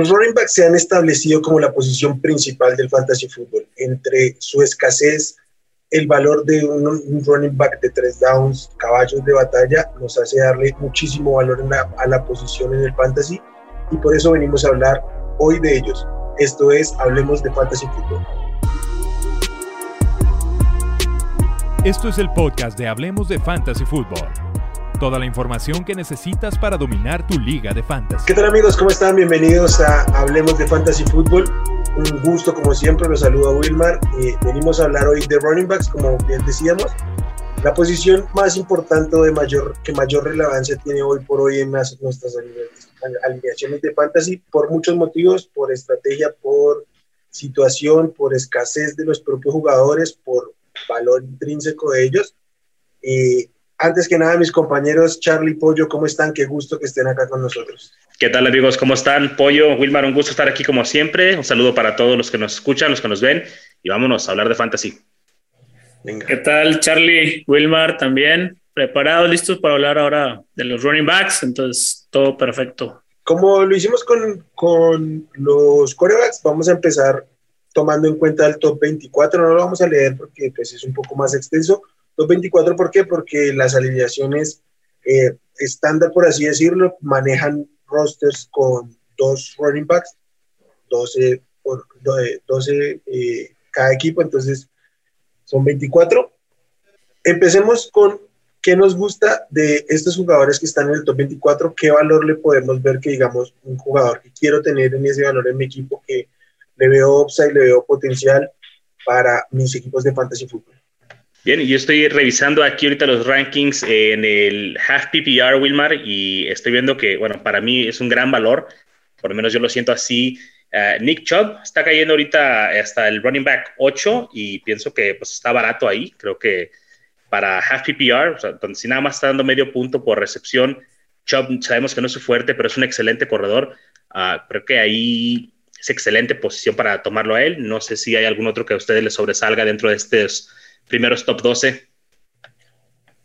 Los running backs se han establecido como la posición principal del fantasy fútbol. Entre su escasez, el valor de un, running back de tres downs, caballos de batalla, nos hace darle muchísimo valor a la posición en el fantasy y por eso venimos a hablar hoy de ellos. Esto es Hablemos de Fantasy Fútbol. Esto es el podcast de Hablemos de Fantasy Fútbol Toda la información que necesitas para dominar tu liga de fantasy. ¿Qué tal amigos? ¿Cómo están? Bienvenidos a Hablemos de Fantasy Fútbol. Un gusto como siempre, los saluda Wilmar. Eh, venimos a hablar hoy de running backs, como bien decíamos. La posición más importante o de mayor, que mayor relevancia tiene hoy por hoy en las, nuestras alineaciones de fantasy por muchos motivos, por estrategia, por situación, por escasez de los propios jugadores, por valor intrínseco de ellos. Eh, antes que nada, mis compañeros Charlie Pollo, ¿cómo están? Qué gusto que estén acá con nosotros. ¿Qué tal amigos? ¿Cómo están? Pollo, Wilmar, un gusto estar aquí como siempre. Un saludo para todos los que nos escuchan, los que nos ven y vámonos a hablar de fantasy. Venga. ¿Qué tal Charlie, Wilmar también? Preparados, listos para hablar ahora de los running backs, entonces todo perfecto. Como lo hicimos con, con los quarterbacks, vamos a empezar tomando en cuenta el top 24, no lo vamos a leer porque pues, es un poco más extenso, 24, ¿por qué? Porque las alineaciones eh, estándar, por así decirlo, manejan rosters con dos running backs, 12, por, 12 eh, cada equipo, entonces son 24. Empecemos con qué nos gusta de estos jugadores que están en el top 24, qué valor le podemos ver que digamos un jugador que quiero tener en ese valor en mi equipo, que le veo upside, le veo potencial para mis equipos de fantasy fútbol. Bien, yo estoy revisando aquí ahorita los rankings en el half PPR, Wilmar, y estoy viendo que, bueno, para mí es un gran valor, por lo menos yo lo siento así. Eh, Nick Chubb está cayendo ahorita hasta el running back 8 y pienso que pues, está barato ahí. Creo que para half PPR, o sea, si nada más está dando medio punto por recepción, Chubb sabemos que no es fuerte, pero es un excelente corredor. Uh, creo que ahí es excelente posición para tomarlo a él. No sé si hay algún otro que a ustedes les sobresalga dentro de estos primeros top 12?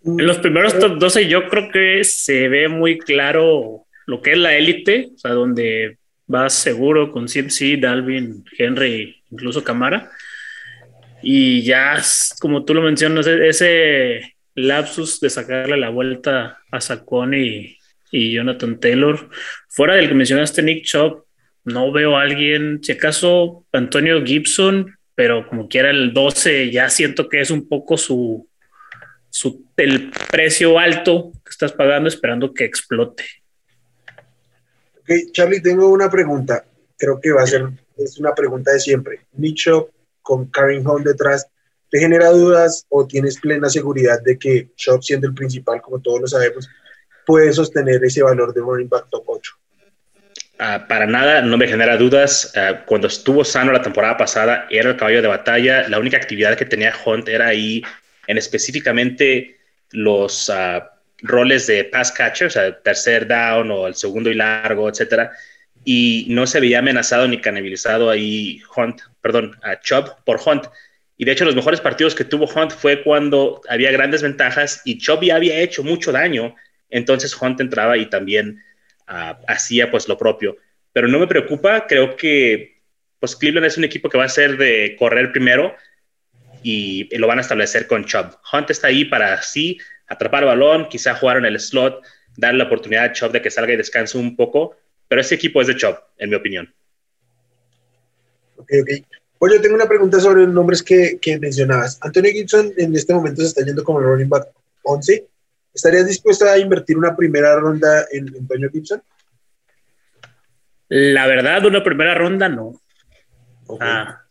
En los primeros top 12 yo creo que se ve muy claro lo que es la élite, o sea, donde vas seguro con CMC, Dalvin, Henry, incluso Camara. Y ya, como tú lo mencionas, e-, ese lapsus de sacarle la vuelta a Saccone y, Jonathan Taylor, fuera del que mencionaste Nick Chop, no veo a alguien, si acaso Antonio Gibson, pero como quiera el 12 ya siento que es un poco su, su el precio alto que estás pagando esperando que explote. Ok, Charlie, tengo una pregunta. Creo que va a ser, es una pregunta de siempre. Nicho con Karen Home detrás, ¿te genera dudas o tienes plena seguridad de que Shop, siendo el principal, como todos lo sabemos, puede sostener ese valor de running back top 8? Ah, para nada, no me genera dudas. Ah, cuando estuvo sano la temporada pasada, era el caballo de batalla. La única actividad que tenía Hunt era ahí en específicamente los uh, roles de pass catcher, o sea, tercer down o el segundo y largo, etcétera. Y no se veía amenazado ni canibalizado ahí Hunt, perdón, a Chubb por Hunt. Y de hecho, los mejores partidos que tuvo Hunt fue cuando había grandes ventajas y Chubb ya había hecho mucho daño. Entonces Hunt entraba y también hacía pues lo propio. Pero no me preocupa, creo que pues Cleveland es un equipo que va a ser de correr primero y lo van a establecer con Chubb. Hunt está ahí para así atrapar el balón, quizá jugar en el slot, darle la oportunidad a Chubb de que salga y descanse un poco, pero ese equipo es de Chubb, en mi opinión. Ok, ok. Oye, tengo una pregunta sobre los nombres que, que mencionabas. Antonio Gibson en este momento se está yendo como el running back 11 ¿Estarías dispuesta a invertir una primera ronda en Antonio Gibson? La verdad, una primera ronda no. Ah,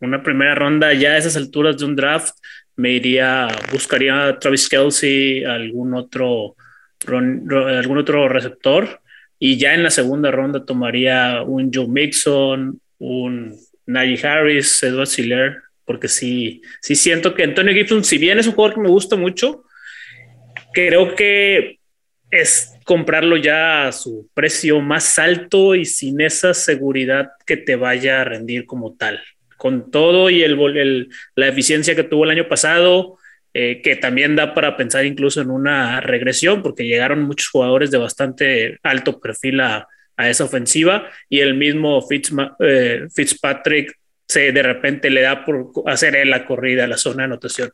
una primera ronda ya a esas alturas de un draft me iría, buscaría a Travis Kelsey, algún otro, algún otro receptor y ya en la segunda ronda tomaría un Joe Mixon, un Najee Harris, Edward Siller, porque sí, sí siento que Antonio Gibson, si bien es un jugador que me gusta mucho, creo que es comprarlo ya a su precio más alto y sin esa seguridad que te vaya a rendir como tal. Con todo y el, la eficiencia que tuvo el año pasado, eh, que también da para pensar incluso en una regresión, porque llegaron muchos jugadores de bastante alto perfil a, a esa ofensiva y el mismo eh, Fitzpatrick se de repente le da por hacer la corrida a la zona de anotación.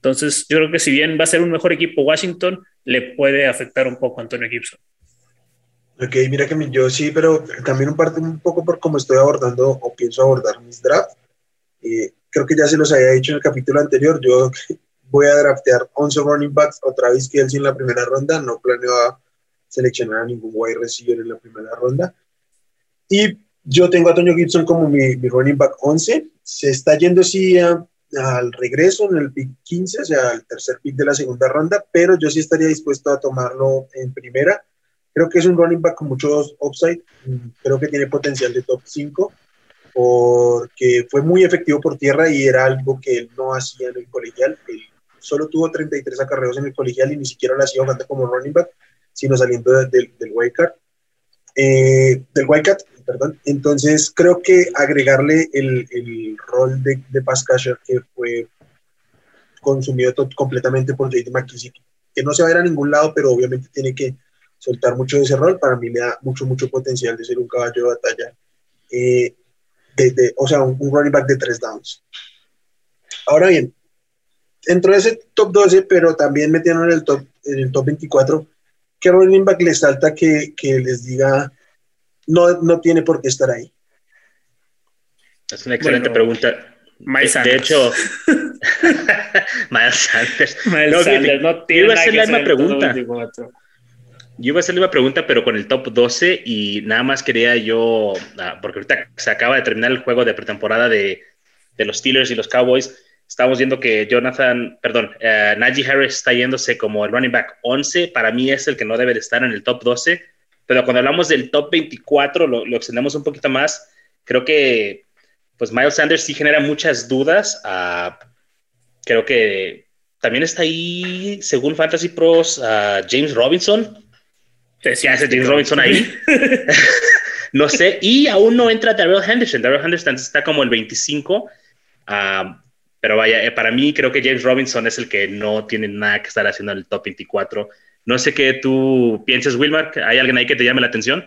Entonces, yo creo que si bien va a ser un mejor equipo Washington, le puede afectar un poco a Antonio Gibson. Ok, mira que yo sí, pero también un, parte, un poco por cómo estoy abordando o pienso abordar mis drafts. Eh, creo que ya se los había dicho en el capítulo anterior, yo voy a draftear 11 running backs, otra vez que él en la primera ronda, no planeo seleccionar a ningún wide receiver en la primera ronda. Y yo tengo a Antonio Gibson como mi, mi running back 11, se está yendo sí al regreso en el pick 15, o sea, el tercer pick de la segunda ronda, pero yo sí estaría dispuesto a tomarlo en primera Creo que es un running back con muchos upside. Creo que tiene potencial de top 5 porque fue muy efectivo por tierra y era algo que él no hacía en el colegial. Él solo tuvo 33 acarreos en el colegial y ni siquiera lo hacía jugando como running back, sino saliendo del Wildcat. Eh, del Wildcat, perdón. Entonces creo que agregarle el, el rol de, de catcher que fue consumido completamente por JD McKissick, que no se va a ir a ningún lado, pero obviamente tiene que soltar mucho de ese rol, para mí le da mucho, mucho potencial de ser un caballo de batalla, eh, de, o sea, un, running back de tres downs. Ahora bien, entró ese top 12, pero también metieron en el top, en el top 24, ¿qué running back les salta que, que les diga no, no tiene por qué estar ahí? Es una excelente pregunta. Miles de, de hecho, Miles Sanders. Miles no, Sanders no tiene iba a hacer la misma pregunta. Yo iba a hacer la pregunta, pero con el top 12 y nada más quería yo, ah, porque ahorita se acaba de terminar el juego de pretemporada de, de los Steelers y los Cowboys. Estamos viendo que Jonathan, perdón, uh, Najee Harris está yéndose como el running back 11. Para mí es el que no debe de estar en el top 12. Pero cuando hablamos del top 24, lo, lo extendemos un poquito más. Creo que pues Miles Sanders sí genera muchas dudas. Uh, creo que también está ahí, según Fantasy Pros, uh, James Robinson ¿Qué hace James Robinson ahí? no sé. Y aún no entra Darrell Henderson. Darrell Henderson está como el 25. Ah, pero vaya, eh, para mí creo que James Robinson es el que no tiene nada que estar haciendo en el top 24. No sé qué tú piensas, Wilmar. ¿Hay alguien ahí que te llame la atención?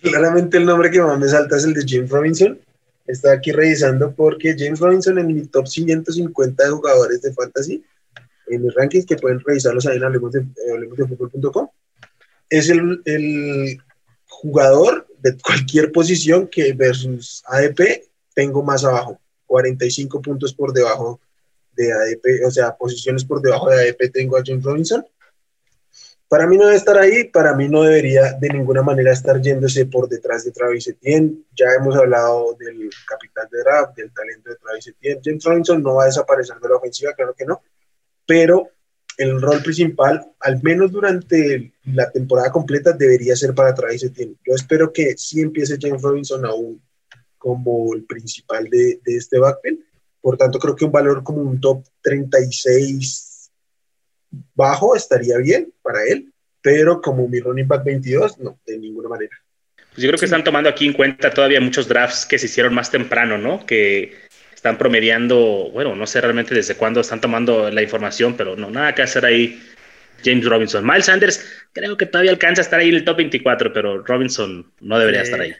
Claramente el nombre que más me salta es el de James Robinson. Está aquí revisando porque James Robinson en mi top 550 de jugadores de fantasy en mis rankings, que pueden revisarlos ahí en hablemos de, fútbol.com, es el, el, jugador de cualquier posición que versus ADP tengo más abajo, 45 puntos por debajo de ADP, o sea, posiciones por debajo de ADP tengo a James Robinson. Para mí no debe estar ahí, para mí no debería de ninguna manera estar yéndose por detrás de Travis Etienne. Ya hemos hablado del capital de draft, del talento de Travis Etienne. James Robinson no va a desaparecer de la ofensiva, claro que no, pero el rol principal, al menos durante la temporada completa, debería ser para Travis Etienne. Yo espero que sí empiece James Robinson aún como el principal de, de este backfield. Por tanto, creo que un valor como un top 36 bajo estaría bien para él, pero como mi running back 22, no, de ninguna manera. Pues yo creo que están tomando aquí en cuenta todavía muchos drafts que se hicieron más temprano, ¿no? Que están promediando, bueno, no sé realmente desde cuándo están tomando la información, pero no, nada que hacer ahí James Robinson. Miles Sanders creo que todavía alcanza a estar ahí en el top 24, pero Robinson no debería estar ahí.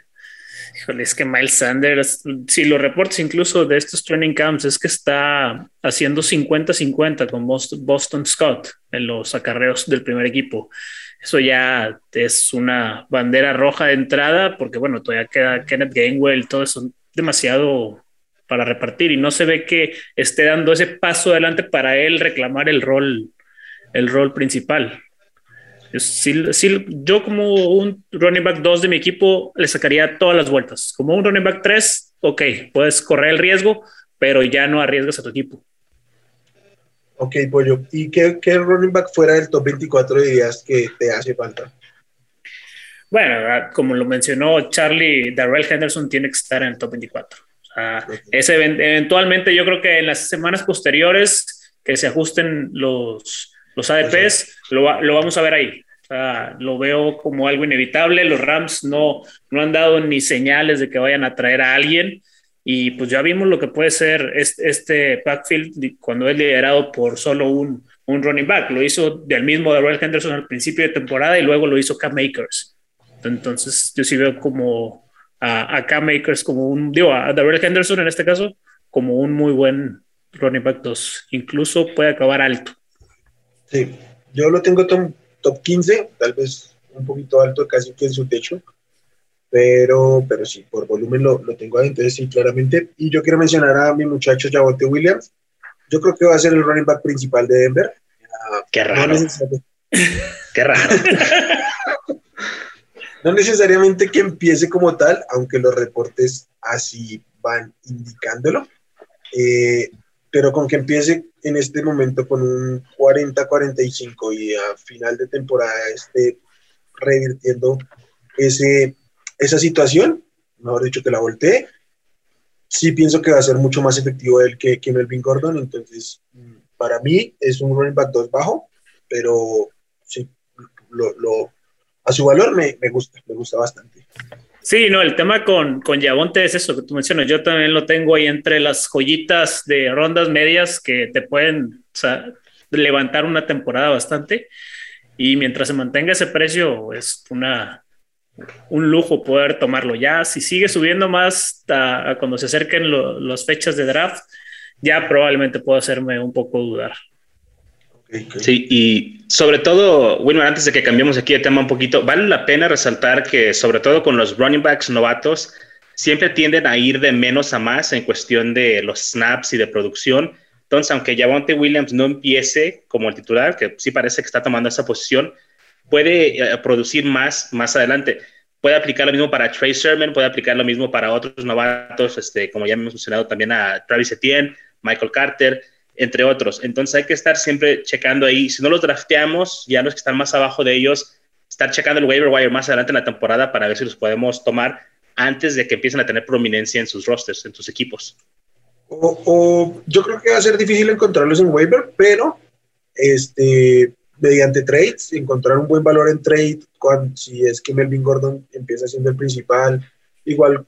Híjole, es que Miles Sanders, si los reportes incluso de estos training camps, es que está haciendo 50-50 con Boston Scott en los acarreos del primer equipo. Eso ya es una bandera roja de entrada, porque bueno, todavía queda Kenneth Gainwell, todo eso demasiado para repartir y no se ve que esté dando ese paso adelante para él reclamar el rol, el rol principal. Yo como un running back 2 de mi equipo le sacaría todas las vueltas. Como un running back 3, ok, puedes correr el riesgo, pero ya no arriesgas a tu equipo. Ok, Pollo. ¿Y qué, qué running back fuera del top 24 dirías que te hace falta? Bueno, como lo mencionó Charlie, Darrell Henderson tiene que estar en el top 24 ese, eventualmente yo creo que en las semanas posteriores que se ajusten los, los ADPs, lo, lo vamos a ver ahí. lo veo como algo inevitable. Los Rams no, no han dado ni señales de que vayan a traer a alguien. Y pues ya vimos lo que puede ser este, este backfield cuando es liderado por solo un, un running back. Lo hizo del mismo Royal Henderson al principio de temporada y luego lo hizo Cam Makers. Entonces, yo sí veo como a, a Makers como un, digo, a Daryl Henderson en este caso, como un muy buen running back 2. Incluso puede acabar alto. Sí, yo lo tengo top, top 15, tal vez un poquito alto, casi que en su techo. Pero, pero sí, por volumen lo, lo tengo ahí, entonces sí, claramente. Y yo quiero mencionar a mi muchacho Javote Williams. Yo creo que va a ser el running back principal de Denver. Qué raro. Qué raro. no necesariamente que empiece como tal, aunque los reportes así van indicándolo, eh, pero con que empiece en este momento con un 40-45 y a final de temporada esté revirtiendo ese, esa situación, mejor dicho que la voltee, sí pienso que va a ser mucho más efectivo él que, que Melvin Gordon, entonces para mí es un running back 2 bajo, pero sí, lo, lo, a su valor me, me, gusta, me gusta bastante. Sí, no, el tema con, con Yabonte es eso que tú mencionas. Yo también lo tengo ahí entre las joyitas de rondas medias que te pueden levantar una temporada bastante. Y mientras se mantenga ese precio, es una, un lujo poder tomarlo. Ya, si sigue subiendo más cuando se acerquen las fechas de draft, ya probablemente puedo hacerme un poco dudar. Sí, y sobre todo, bueno, antes de que cambiemos aquí de tema un poquito, vale la pena resaltar que sobre todo con los running backs novatos, siempre tienden a ir de menos a más en cuestión de los snaps y de producción. Entonces, aunque Javonte Williams no empiece como el titular, que sí parece que está tomando esa posición, puede eh, producir más más adelante. Puede aplicar lo mismo para Trey Sermon, puede aplicar lo mismo para otros novatos, este, como ya hemos mencionado también a Travis Etienne, Michael Carter entre otros. Entonces hay que estar siempre checando ahí. Si no los drafteamos, ya los que están más abajo de ellos, estar checando el waiver wire más adelante en la temporada para ver si los podemos tomar antes de que empiecen a tener prominencia en sus rosters, en sus equipos. O, yo creo que va a ser difícil encontrarlos en waiver, pero este, mediante trades, encontrar un buen valor en trade, cuando, si es que Melvin Gordon empieza siendo el principal, igual,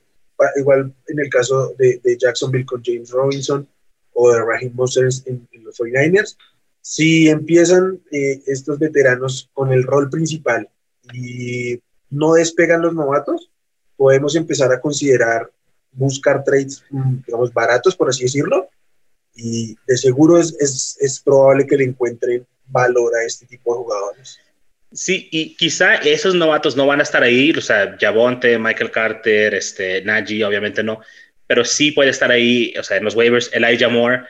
igual en el caso de Jacksonville con James Robinson, o de Raheem Mostert en, en, los 49ers, si empiezan eh, estos veteranos con el rol principal y no despegan los novatos, podemos empezar a considerar buscar trades, mm, digamos, baratos, por así decirlo, y de seguro es, es, es probable que le encuentren valor a este tipo de jugadores. Sí, y quizá esos novatos no van a estar ahí, o sea, Javonte, Michael Carter, este, Najee, obviamente no, pero sí puede estar ahí, o sea, en los waivers, Elijah Moore,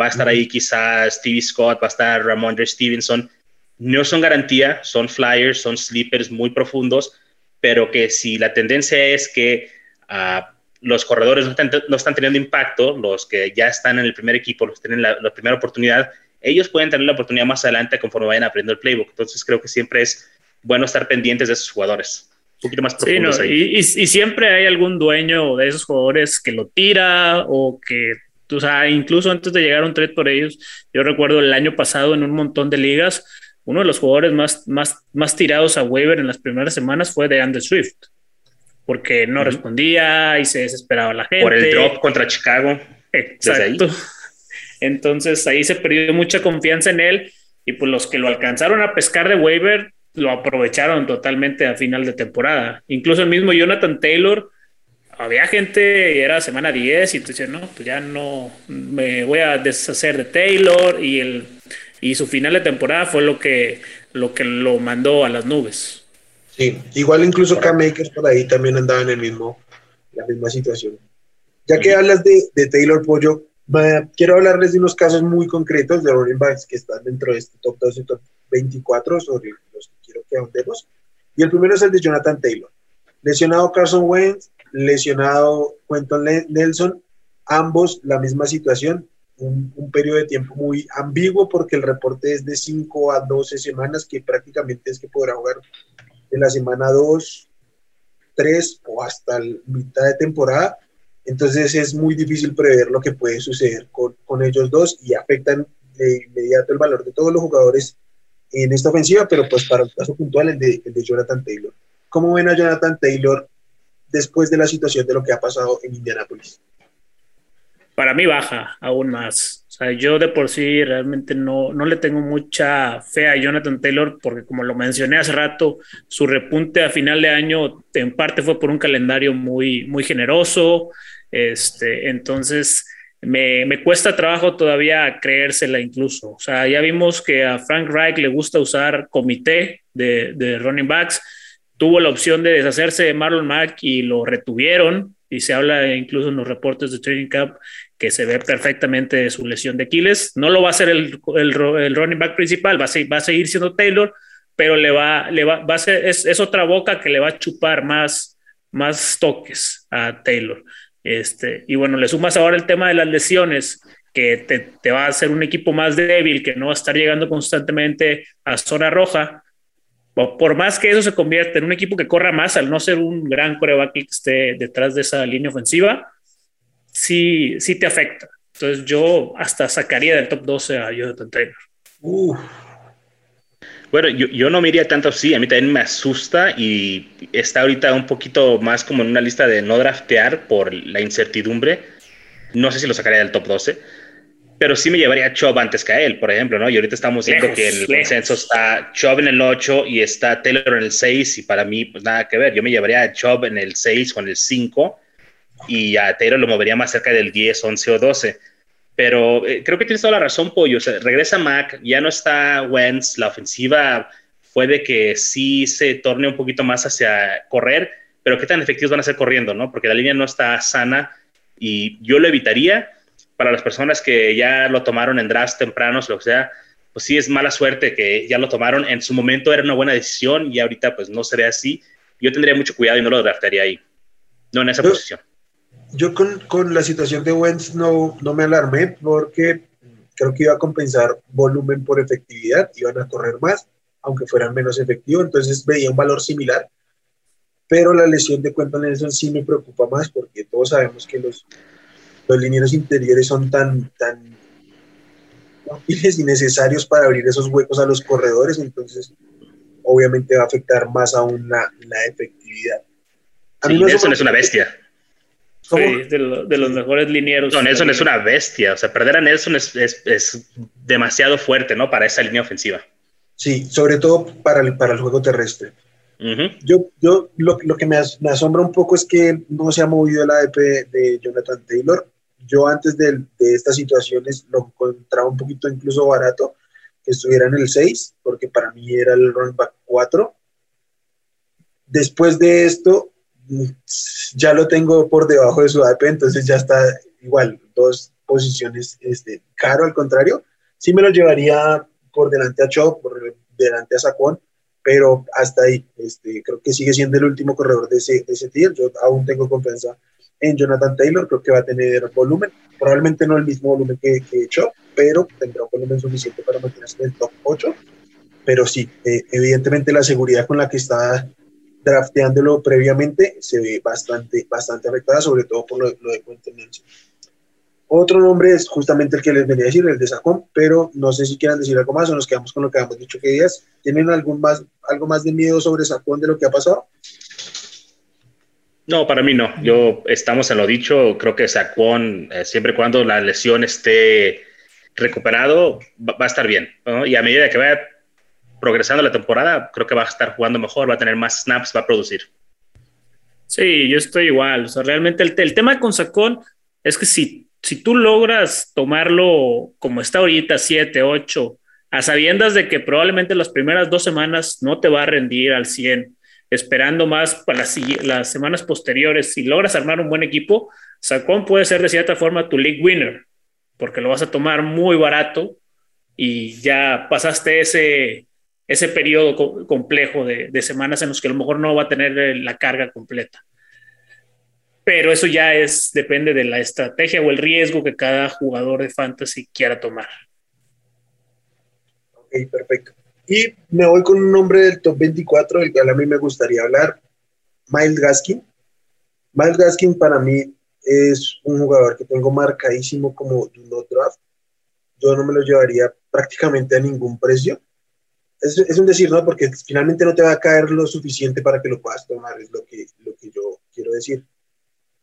va a estar ahí quizás Stevie Scott, va a estar Ramondre Stevenson. No son garantía, son flyers, son sleepers muy profundos, pero que si la tendencia es que uh, los corredores no están, no están, teniendo impacto, los que ya están en el primer equipo, los que tienen la, la, primera oportunidad, ellos pueden tener la oportunidad más adelante conforme vayan aprendiendo el playbook. Entonces creo que siempre es bueno estar pendientes de esos jugadores poquito más profundos sí, no, y, y, y, siempre hay algún dueño de esos jugadores que lo tira o que, o sea, incluso antes de llegar a un trade por ellos, yo recuerdo el año pasado en un montón de ligas, uno de los jugadores más, más, más tirados a waiver en las primeras semanas fue de Andrew Swift, porque no uh -huh. respondía y se desesperaba la gente. Por el drop contra Chicago. Exacto. Ahí. Entonces ahí se perdió mucha confianza en él y pues los que lo alcanzaron a pescar de waiver lo aprovecharon totalmente a final de temporada. Incluso el mismo Jonathan Taylor, había gente, era semana 10 y tú dices, no, pues ya no, me voy a deshacer de Taylor y, el, y su final de temporada fue lo que, lo que lo mandó a las nubes. Sí, igual incluso Cam Makers por ahí también andaba en el mismo, la misma situación. Ya que hablas de, de Taylor Pollo, quiero hablarles de unos casos muy concretos de running backs que están dentro de este top 2 y top 24 sobre los que ahondemos. Y el primero es el de Jonathan Taylor. Lesionado Carson Wentz, lesionado Quentin Nelson, ambos la misma situación, un, un, periodo de tiempo muy ambiguo porque el reporte es de 5 a 12 semanas, que prácticamente es que podrá jugar en la semana 2, 3 o hasta mitad de temporada. Entonces es muy difícil prever lo que puede suceder con, con ellos dos y afectan de inmediato el valor de todos los jugadores en esta ofensiva, pero pues para el caso puntual, el de, Jonathan Taylor. ¿Cómo ven a Jonathan Taylor después de la situación de lo que ha pasado en Indianápolis? Para mí baja aún más. O sea, yo de por sí realmente no, no le tengo mucha fe a Jonathan Taylor porque como lo mencioné hace rato, su repunte a final de año en parte fue por un calendario muy, muy generoso. Este, entonces, me, me, cuesta trabajo todavía creérsela incluso. O sea, ya vimos que a Frank Reich le gusta usar comité de, de running backs. Tuvo la opción de deshacerse de Marlon Mack y lo retuvieron. Y se habla incluso en los reportes de Training Camp que se ve perfectamente su lesión de Aquiles. No lo va a hacer el, el, el running back principal, va a, seguir, va a seguir siendo Taylor, pero le va, le va, va a ser, es, es, otra boca que le va a chupar más, más toques a Taylor. Este, y bueno, le sumas ahora el tema de las lesiones, que te, va a hacer un equipo más débil, que no va a estar llegando constantemente a zona roja. Por más que eso se convierta en un equipo que corra más, al no ser un gran coreback que esté detrás de esa línea ofensiva, sí, sí te afecta. Entonces yo hasta sacaría del top 12 a Jonathan Taylor. Uh. Bueno, yo, yo, no me iría tanto así, a mí también me asusta y está ahorita un poquito más como en una lista de no draftear por la incertidumbre. No sé si lo sacaría del top 12, pero sí me llevaría a Chubb antes que a él, por ejemplo, ¿no? Y ahorita estamos viendo lejos, que el lejos. consenso está Chubb en el 8 y está Taylor en el 6 y para mí, pues nada que ver. Yo me llevaría a Chubb en el 6 o en el 5 y a Taylor lo movería más cerca del 10, 11 o 12 pero eh, creo que tienes toda la razón, Pollo. O sea, regresa Mac, ya no está Wentz, la ofensiva puede que sí se torne un poquito más hacia correr, pero qué tan efectivos van a ser corriendo, ¿no? Porque la línea no está sana y yo lo evitaría para las personas que ya lo tomaron en drafts tempranos, lo que sea, pues sí es mala suerte que ya lo tomaron. En su momento era una buena decisión y ahorita pues no sería así. Yo tendría mucho cuidado y no lo draftaría ahí, no en esa posición yo con, con, la situación de Wentz no, no me alarmé porque creo que iba a compensar volumen por efectividad, iban a correr más, aunque fueran menos efectivos, entonces veía un valor similar. Pero la lesión de Quentin Nelson sí me preocupa más porque todos sabemos que los, los linieros interiores son tan, tan útiles y necesarios para abrir esos huecos a los corredores, entonces obviamente va a afectar más aún la, la efectividad. A sí, Nelson es una bestia. Sí, de, lo, de, los mejores linieros. No, Nelson es una bestia. O sea, perder a Nelson es, es, es, demasiado fuerte, ¿no? Para esa línea ofensiva. Sí, sobre todo para el, para el juego terrestre. Uh -huh. Yo, yo lo, lo que me, as, me, asombra un poco es que no se ha movido el ADP de Jonathan Taylor. Yo antes de, de estas situaciones lo encontraba un poquito incluso barato, que estuviera en el 6, porque para mí era el running back 4. Después de esto, ya lo tengo por debajo de su ADP, entonces ya está igual, dos posiciones este, caro, al contrario. Sí me lo llevaría por delante a Chop, por delante a Sacón, pero hasta ahí, este, creo que sigue siendo el último corredor de ese, de ese tier. Yo aún tengo confianza en Jonathan Taylor, creo que va a tener volumen, probablemente no el mismo volumen que, que Chop, pero tendrá un volumen suficiente para mantenerse en el top 8. Pero sí, eh, evidentemente la seguridad con la que está drafteándolo previamente se ve bastante, bastante afectada, sobre todo por lo, lo de Nelson. Otro nombre es justamente el que les venía a decir, el de Sacón, pero no sé si quieran decir algo más o nos quedamos con lo que habíamos dicho que días. ¿Tienen algún más, algo más de miedo sobre Sacón de lo que ha pasado? No, para mí no. Yo estamos en lo dicho. Creo que Sacón, eh, siempre y cuando la lesión esté recuperado, va, va a estar bien. ¿no? Y a medida que vaya progresando la temporada, creo que va a estar jugando mejor, va a tener más snaps, va a producir. Sí, yo estoy igual. O sea, realmente el, el tema con Sacón es que si, si tú logras tomarlo como está ahorita, 7, 8, a sabiendas de que probablemente las primeras dos semanas no te va a rendir al 100, esperando más para las, las semanas posteriores, si logras armar un buen equipo, Sacón puede ser de cierta forma tu league winner, porque lo vas a tomar muy barato y ya pasaste ese, ese periodo co complejo de, semanas en los que a lo mejor no va a tener eh, la carga completa. Pero eso ya es, depende de la estrategia o el riesgo que cada jugador de fantasy quiera tomar. Ok, perfecto. Y me voy con un nombre del top 24, del cual a mí me gustaría hablar, Miles Gaskin. Miles Gaskin para mí es un jugador que tengo marcadísimo como do not draft. Yo no me lo llevaría prácticamente a ningún precio es, un decir, ¿no? Porque finalmente no te va a caer lo suficiente para que lo puedas tomar, es lo que, lo que yo quiero decir.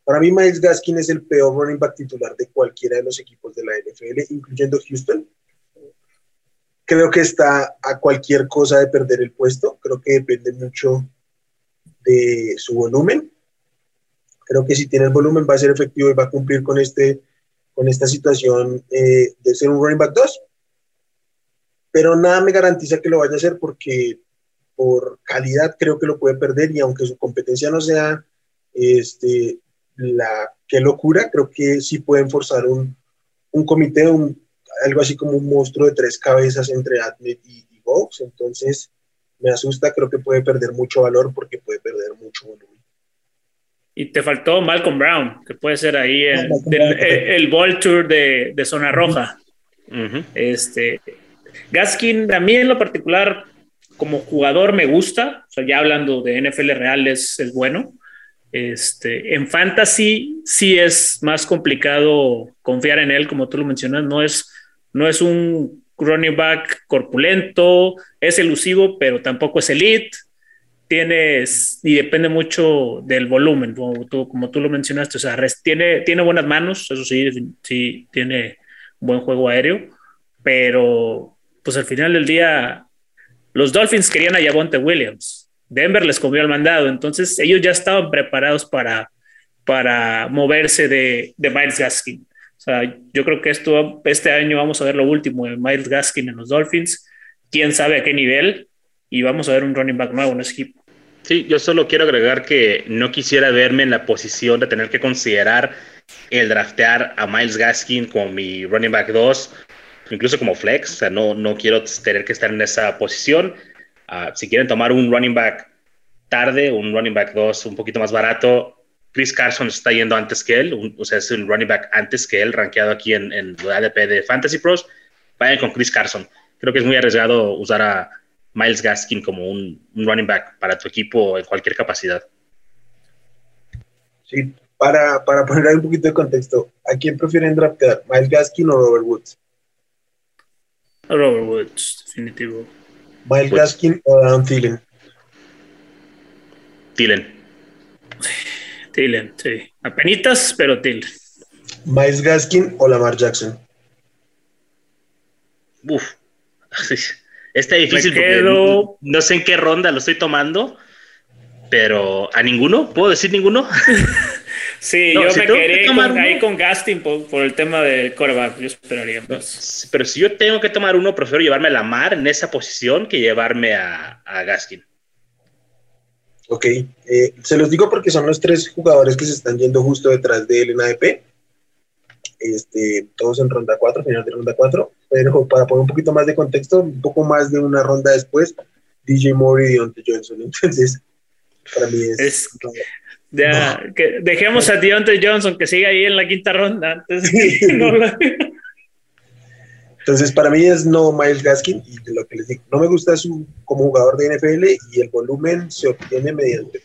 Para mí, Miles Gaskin es el peor running back titular de cualquiera de los equipos de la NFL, incluyendo Houston. Creo que está a cualquier cosa de perder el puesto. Creo que depende mucho de su volumen. Creo que si tiene el volumen va a ser efectivo y va a cumplir con, este, con esta situación eh, de ser un running back 2. Pero nada me garantiza que lo vaya a hacer porque por calidad creo que lo puede perder y aunque su competencia no sea este, la qué locura, creo que sí pueden forzar un, un comité, un, algo así como un monstruo de tres cabezas entre Admet y, y entonces me asusta, creo que puede perder mucho valor porque puede perder mucho volumen. Y te faltó Malcolm Brown, que puede ser ahí el, el, Ball Tour de, de zona roja. este, Gaskin, a mí en lo particular, como jugador me gusta, o sea, ya hablando de NFL real es, es bueno, este, en fantasy sí es más complicado confiar en él, como tú lo mencionas, no es, no es un running back corpulento, es elusivo, pero tampoco es elite. Tienes, y depende mucho del volumen, como tú, como tú lo mencionaste, o sea, tiene, tiene buenas manos, eso sí, sí, tiene buen juego aéreo, pero pues al final del día, los Dolphins querían a Javonte Williams, Denver les comió el mandado, entonces ellos ya estaban preparados para, para moverse de, de Miles Gaskin. O sea, yo creo que esto, este año vamos a ver lo último de Miles Gaskin en los Dolphins, quién sabe a qué nivel, y vamos a ver un running back nuevo en ese equipo. Sí, yo solo quiero agregar que no quisiera verme en la posición de tener que considerar el draftear a Miles Gaskin como mi running back 2, incluso como flex, o sea, no, no quiero tener que estar en esa posición. Ah, si quieren tomar un running back tarde, un running back 2 un poquito más barato, Chris Carson está yendo antes que él, o sea, es un running back antes que él, rankeado aquí en, la ADP de Fantasy Pros. Vayan con Chris Carson. Creo que es muy arriesgado usar a Miles Gaskin como un, running back para tu equipo en cualquier capacidad. Sí, para, para poner un poquito de contexto, ¿a quién prefieren draftear? ¿Miles Gaskin o Robert Woods? Robert Woods, definitivo. Miles Gaskin o Adam Thielen. Thielen. Thielen, sí. Apenitas, pero Thielen. Miles Gaskin o Lamar Jackson. Uf. Está difícil no sé en qué ronda lo estoy tomando, pero ¿a ninguno? ¿Puedo decir ninguno? Sí, yo me quedé ahí con Gaskin por, el tema de coreback. Yo esperaría más. Pero si yo tengo que tomar uno, prefiero llevarme a Lamar en esa posición que llevarme a, Gaskin. Ok, eh, se los digo porque son los tres jugadores que se están yendo justo detrás de él en ADP. Este, todos en ronda 4, final de ronda 4. Pero para poner un poquito más de contexto, un poco más de una ronda después, DJ Moore y Deontay Johnson. Entonces, para mí es ya, que dejemos a Deontay Johnson que siga ahí en la quinta ronda. Entonces, para mí es no Miles Gaskin y lo que les digo, no me gusta su como jugador de NFL y el volumen se obtiene mediante.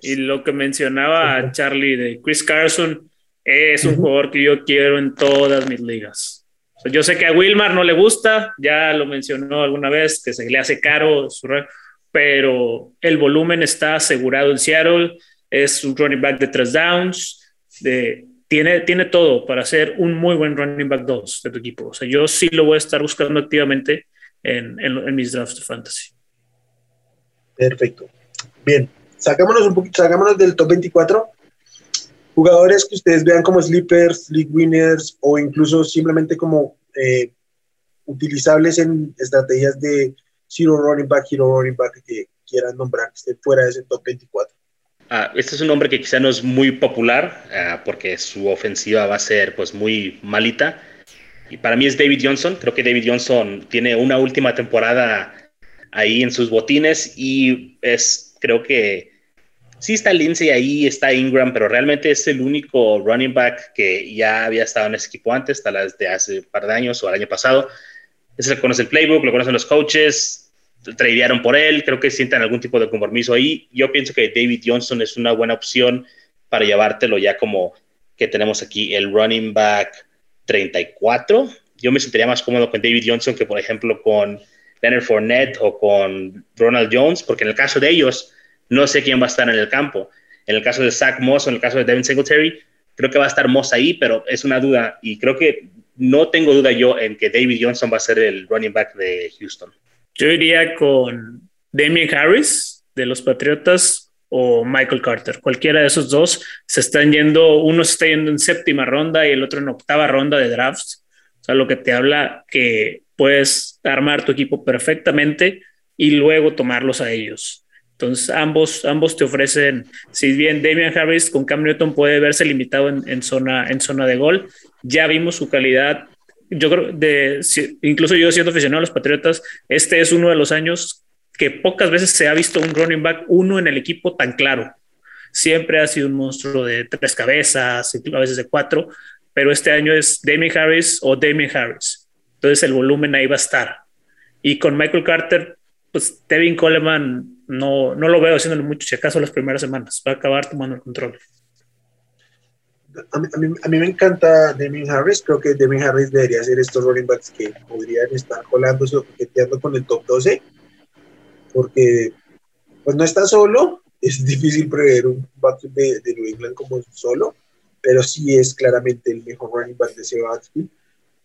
Y lo que mencionaba Charlie de Chris Carson es un jugador que yo quiero en todas mis ligas. yo sé que a Wilmar no le gusta, ya lo mencionó alguna vez, que se le hace caro su pero el volumen está asegurado en Seattle, es un running back de tres downs, tiene, tiene todo para ser un muy buen running back 2 de tu equipo. O sea, yo sí lo voy a estar buscando activamente en, en, mis drafts de fantasy. Perfecto. Bien, sacámonos un poquito, sacámonos del top 24. Jugadores que ustedes vean como sleepers, league winners o incluso simplemente como eh, utilizables en estrategias de zero running back, hero running back que quieran nombrar que esté fuera de ese top 24. Ah, este es un nombre que quizá no es muy popular ah, porque su ofensiva va a ser pues muy malita. Y para mí es David Johnson. Creo que David Johnson tiene una última temporada ahí en sus botines y es, creo que sí está Lindsay ahí, está Ingram, pero realmente es el único running back que ya había estado en ese equipo antes, tal vez de hace un par de años o el año pasado. Ese le conoce el playbook, lo conocen los coaches, tradearon por él, creo que sientan algún tipo de compromiso ahí. Yo pienso que David Johnson es una buena opción para llevártelo ya como que tenemos aquí el running back 34. Yo me sentiría más cómodo con David Johnson que, por ejemplo, con Leonard Fournette o con Ronald Jones, porque en el caso de ellos, no sé quién va a estar en el campo. En el caso de Zach Moss o en el caso de Devin Singletary, creo que va a estar Moss ahí, pero es una duda y creo que no tengo duda yo en que David Johnson va a ser el running back de Houston. Yo iría con Damien Harris de los Patriotas o Michael Carter. Cualquiera de esos dos se están yendo, uno se está yendo en séptima ronda y el otro en octava ronda de drafts. O sea, lo que te habla que puedes armar tu equipo perfectamente y luego tomarlos a ellos. Entonces, ambos, ambos te ofrecen, si bien Damian Harris con Cam Newton puede verse limitado en, zona, en zona de gol, ya vimos su calidad. Yo creo, de, incluso yo siendo aficionado a los Patriotas, este es uno de los años que pocas veces se ha visto un running back uno en el equipo tan claro. Siempre ha sido un monstruo de tres cabezas, a veces de cuatro, pero este año es Damian Harris o Damian Harris. Entonces el volumen ahí va a estar. Y con Michael Carter, pues Devin Coleman no, no lo veo haciéndolo mucho, si acaso las primeras semanas. Va a acabar tomando el control. A mí, a mí, me encanta Damian Harris. Creo que Damian Harris debería ser estos running backs que podrían estar colándose o coqueteando con el top 12. Porque pues no está solo. Es difícil prever un back de, de New England como solo pero sí es claramente el mejor running back de ese backfield.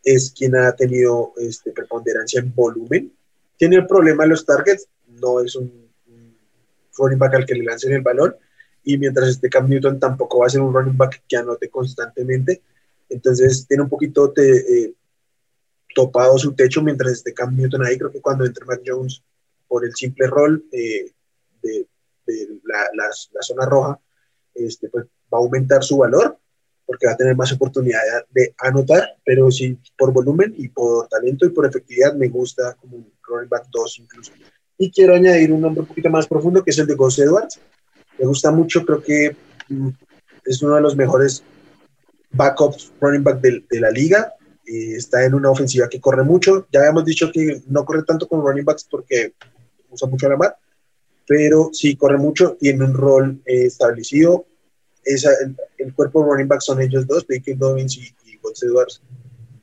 Es quien ha tenido este, preponderancia en volumen. Tiene el problema de los targets, no es un, running back al que le lancen el balón. Y mientras esté Cam Newton, tampoco va a ser un running back que anote constantemente. Entonces, tiene un poquito eh, topado su techo mientras esté Cam Newton ahí. Creo que cuando entre Matt Jones por el simple rol eh, de, la, la, zona roja, este, pues va a aumentar su valor porque va a tener más oportunidad de anotar, pero sí por volumen y por talento y por efectividad me gusta como un running back 2 incluso. Y quiero añadir un nombre un poquito más profundo que es el de Gus Edwards. Me gusta mucho, creo que mm, es uno de los mejores backups running back de, la liga. Eh, está en una ofensiva que corre mucho. Ya habíamos dicho que no corre tanto con running backs porque usa mucho la mar, pero sí corre mucho, tiene un rol eh, establecido, el, cuerpo de running back son ellos dos, Baker Dobbins y, y Edwards.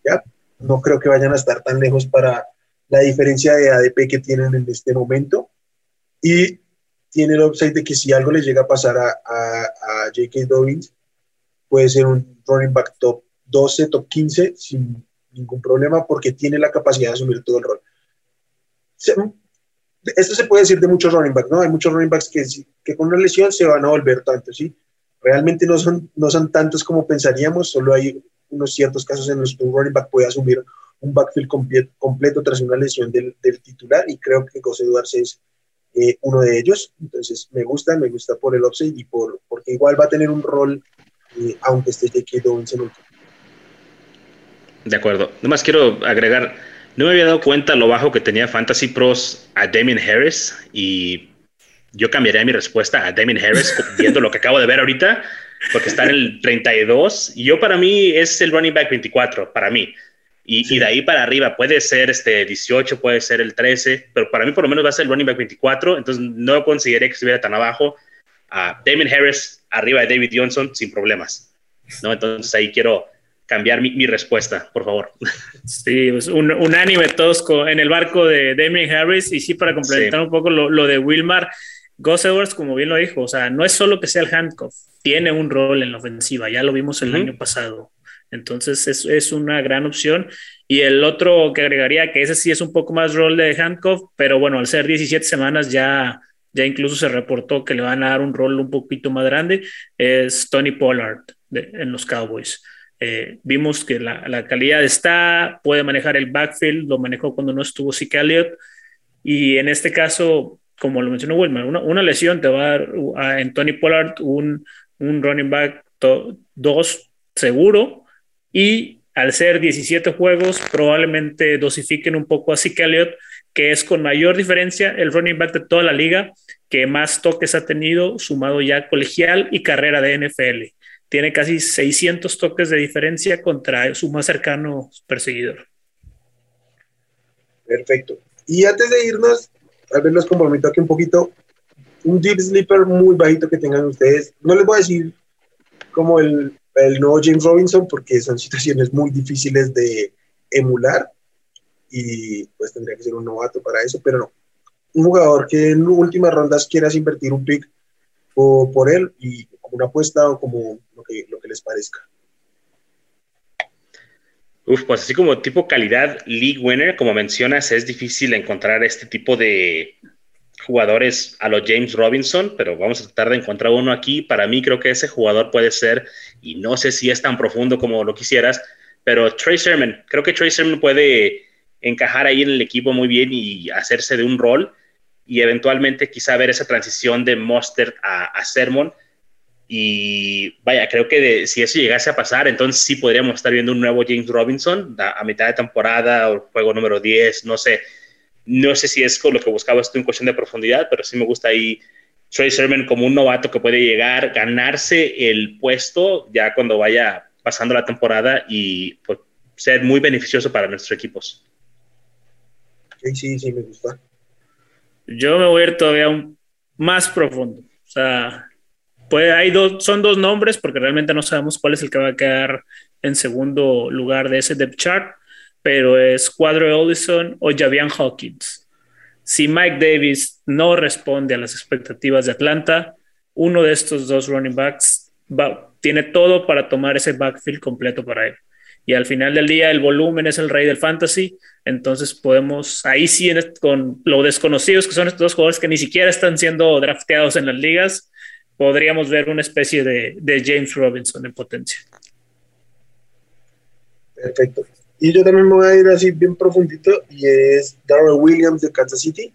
¿ya? No creo que vayan a estar tan lejos para la diferencia de ADP que tienen en este momento. Y tiene el upside de que si algo le llega a pasar a, a, J.K. Dobbins, puede ser un running back top 12, top 15, sin ningún problema, porque tiene la capacidad de asumir todo el rol. esto se puede decir de muchos running backs, ¿no? Hay muchos running backs que, que con una lesión se van a volver tanto, ¿sí? realmente no son, no son tantos como pensaríamos, solo hay unos ciertos casos en los que un running back puede asumir un backfield completo, tras una lesión del, titular y creo que José Edwards es eh, uno de ellos. Entonces me gusta, me gusta por el upside y por, porque igual va a tener un rol eh, aunque esté J.K. Dobbins en último. De acuerdo. Nomás quiero agregar, no me había dado cuenta lo bajo que tenía Fantasy Pros a Damien Harris y yo cambiaría mi respuesta a Damien Harris viendo lo que acabo de ver ahorita, porque está en el 32. Y yo para mí es el running back 24, para mí. Y, de ahí para arriba puede ser este 18, puede ser el 13, pero para mí por lo menos va a ser el running back 24. Entonces no consideraría que estuviera tan abajo. A Damien Harris arriba de David Johnson sin problemas. ¿no? Entonces ahí quiero cambiar mi, respuesta, por favor. Sí, pues un, unánime todos en el barco de Damien Harris. Y sí, para complementar un poco lo, lo de Wilmar. Gus Edwards, como bien lo dijo, o sea, no es solo que sea el handcuff, tiene un rol en la ofensiva, ya lo vimos el año pasado. Entonces es, es, una gran opción. Y el otro que agregaría, que ese sí es un poco más rol de handcuff, pero bueno, al ser 17 semanas ya, ya incluso se reportó que le van a dar un rol un poquito más grande, es Tony Pollard en los Cowboys. Eh, vimos que la, calidad está, puede manejar el backfield, lo manejó cuando no estuvo Zeke Elliott. Y en este caso, como lo mencionó Wilmer, una, lesión te va a dar a, en Tony Pollard un, un running back 2 seguro y al ser 17 juegos probablemente dosifiquen un poco a Zeke Elliott, que es con mayor diferencia el running back de toda la liga que más toques ha tenido sumado ya colegial y carrera de NFL. Tiene casi 600 toques de diferencia contra su más cercano perseguidor. Perfecto. Y antes de irnos, tal vez los comprometo aquí un poquito. Un deep sleeper muy bajito que tengan ustedes. No les voy a decir como el, el nuevo James Robinson, porque son situaciones muy difíciles de emular y pues tendría que ser un novato para eso, pero no. Un jugador que en últimas rondas quieras invertir un pick por, él y como una apuesta o como lo que, lo que les parezca. Uf, pues así como tipo calidad league winner, como mencionas, es difícil encontrar este tipo de jugadores a los James Robinson, pero vamos a tratar de encontrar uno aquí. Para mí creo que ese jugador puede ser, y no sé si es tan profundo como lo quisieras, pero Trey Sermon, creo que Trey Sermon puede encajar ahí en el equipo muy bien y hacerse de un rol y eventualmente quizá ver esa transición de Mustard a, a Sermon. Y vaya, creo que si eso llegase a pasar, entonces sí podríamos estar viendo un nuevo James Robinson a, a mitad de temporada o juego número 10, no sé no sé si es lo que buscaba esto en cuestión de profundidad, pero sí me gusta ahí Trey Sermon como un novato que puede llegar, ganarse el puesto ya cuando vaya pasando la temporada y pues, ser muy beneficioso para nuestros equipos. Sí, sí, sí, me gusta. Yo me voy a ir todavía más profundo. O sea, pues hay dos, son dos nombres porque realmente no sabemos cuál es el que va a quedar en segundo lugar de ese depth chart pero es Quadro Olison o Javian Hawkins. Si Mike Davis no responde a las expectativas de Atlanta, uno de estos dos running backs tiene todo para tomar ese backfield completo para él. Y al final del día el volumen es el rey del fantasy, entonces podemos, ahí sí, con lo desconocidos que son estos dos jugadores que ni siquiera están siendo drafteados en las ligas, podríamos ver una especie de, de James Robinson en potencia. Perfecto. Y yo también me voy a ir así bien profundito y es Darrell Williams de Kansas City.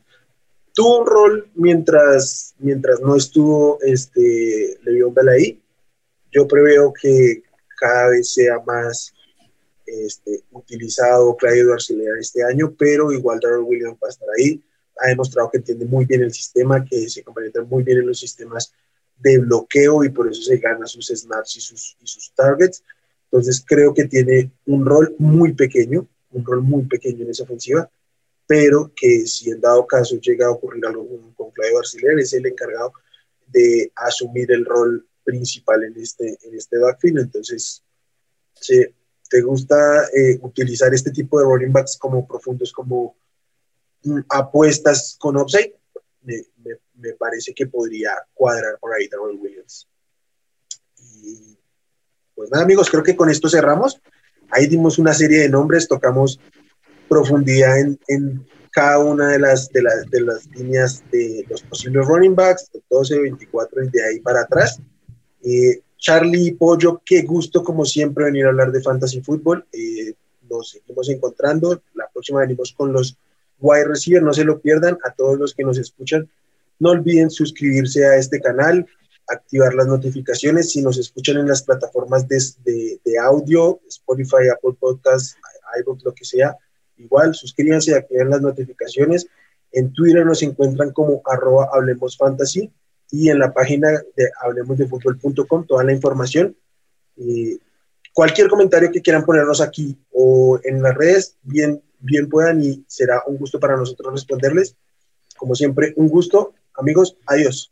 Tuvo un rol mientras, mientras no estuvo este, Le'Veon Bell ahí. Yo preveo que cada vez sea más este, utilizado Clyde Arcelor este año, pero igual Darrell Williams va a estar ahí. Ha demostrado que entiende muy bien el sistema, que se complementa muy bien en los sistemas de bloqueo y por eso se gana sus snaps y sus, y sus targets. Entonces creo que tiene un rol muy pequeño, un rol muy pequeño en esa ofensiva, pero que si en dado caso llega a ocurrir algo con Claudio Barcelona, es el encargado de asumir el rol principal en este, en este backfield. Entonces, si te gusta eh, utilizar este tipo de running backs como profundos, como mm, apuestas con upside, me, me, parece que podría cuadrar por ahí Darrell Williams. Y pues nada, amigos, creo que con esto cerramos. Ahí dimos una serie de nombres, tocamos profundidad en, cada una de las, de, de las líneas de los posibles running backs, 12, 24 y de ahí para atrás. Eh, Charlie Pollo, qué gusto como siempre venir a hablar de fantasy fútbol. Eh, nos seguimos encontrando. La próxima venimos con los wide receivers, no se lo pierdan. A todos los que nos escuchan, no olviden suscribirse a este canal, activar las notificaciones. Si nos escuchan en las plataformas de, audio, Spotify, Apple Podcasts, iBook, lo que sea, igual suscríbanse, activen las notificaciones. En Twitter nos encuentran como arroba Hablemos Fantasy y en la página de hablemosdefutbol.com toda la información. y cualquier comentario que quieran ponernos aquí o en las redes, bien, bien puedan y será un gusto para nosotros responderles. Como siempre, un gusto. Amigos, adiós.